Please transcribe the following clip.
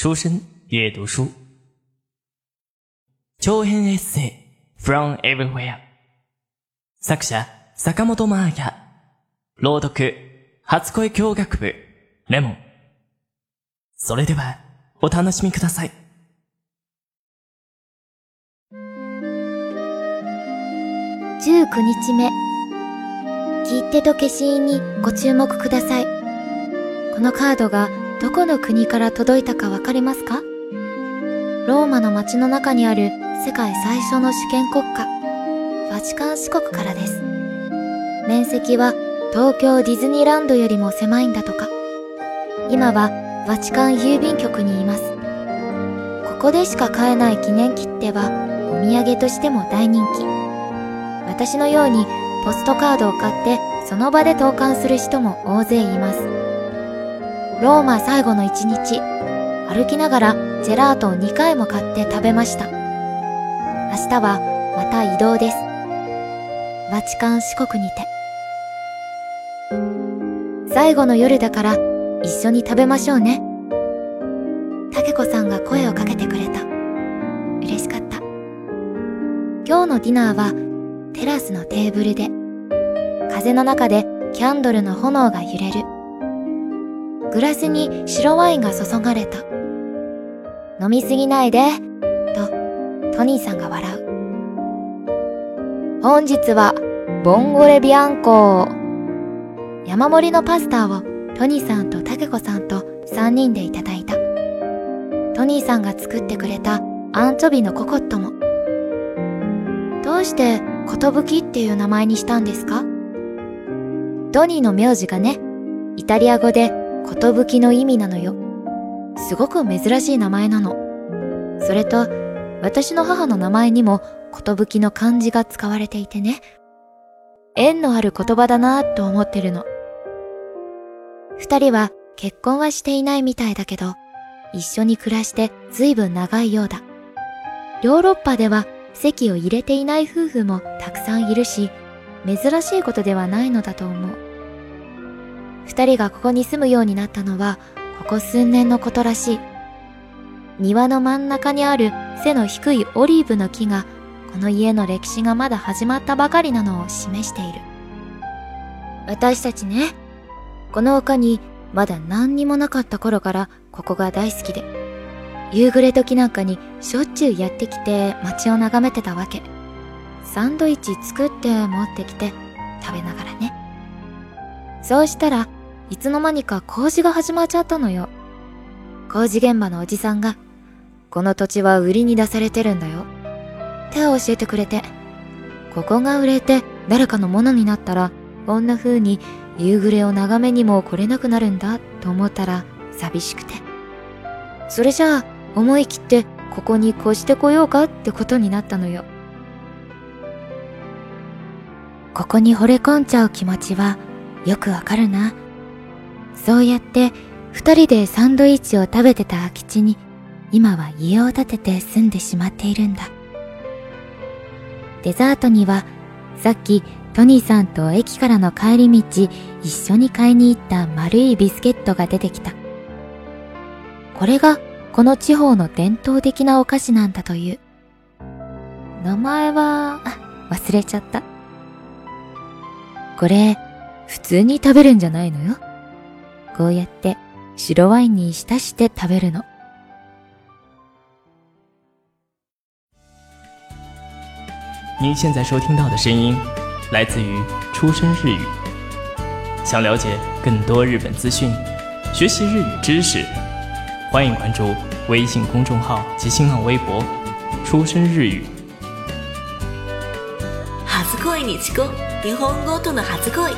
书生阅读书，長編エッセイ From Everywhere 作者坂本真綾朗読初恋教学部レモン。それではお楽しみください。19日目。切手と消印にご注目ください。このカードがどこの国から届いたかわかりますか？ローマの街の中にある世界最初の主権国家、バチカン四国からです。面積は東京ディズニーランドよりも狭いんだとか。今はバチカン郵便局にいます。ここでしか買えない記念切手はお土産としても大人気。私のようにポストカードを買ってその場で投函する人も大勢います。ローマ最後の一日、歩きながらジェラートを2回も買って食べました。明日はまた移動です。バチカン四国にて。最後の夜だから一緒に食べましょうね。タケコさんが声をかけてくれた。嬉しかった。今日のディナーはテラスのテーブルで、風の中でキャンドルの炎が揺れる。グラスに白ワインが注がれた。飲みすぎないで、と、トニーさんが笑う。本日は、ボンゴレビアンコ山盛りのパスタをトニーさんとタケコさんと3人でいただいた。トニーさんが作ってくれたアンチョビのココットも。どうして寿っていう名前にしたんですか？トニーの名字がね、イタリア語で寿の意味なのよ。すごく珍しい名前なの。それと、私の母の名前にも寿の漢字が使われていてね。縁のある言葉だなぁと思ってるの。二人は結婚はしていないみたいだけど、一緒に暮らして随分長いようだ。ヨーロッパでは籍を入れていない夫婦もたくさんいるし、珍しいことではないのだと思う。二人がここに住むようになったのは、ここ数年のことらしい。庭の真ん中にある背の低いオリーブの木が、この家の歴史がまだ始まったばかりなのを示している。私たちね、この丘にまだ何にもなかった頃からここが大好きで、夕暮れ時なんかにしょっちゅうやってきて街を眺めてたわけ。サンドイッチ作って持ってきて食べながらね。そうしたらいつの間にか工事が始まっちゃったのよ。工事現場のおじさんが、この土地は売りに出されてるんだよ。手を教えてくれて、ここが売れて誰かのものになったら、こんな風に夕暮れを眺めにも来れなくなるんだと思ったら寂しくて。それじゃあ思い切ってここに越してこようかってことになったのよ。ここに惚れ込んじゃう気持ちはよくわかるな。そうやって二人でサンドイッチを食べてた空き地に今は家を建てて住んでしまっているんだ。デザートにはさっきトニーさんと駅からの帰り道一緒に買いに行った丸いビスケットが出てきた。これがこの地方の伝統的なお菓子なんだという。名前は忘れちゃった。これ普通に食べるんじゃないのよ。こうやって白ワインに浸して食べるの。您现在收听到的声音来自于出生日语。想了解更多日本资讯，学习日语知识，欢迎关注微信公众号及新浪微博“出生日语”。初恋に遅刻日本語との初恋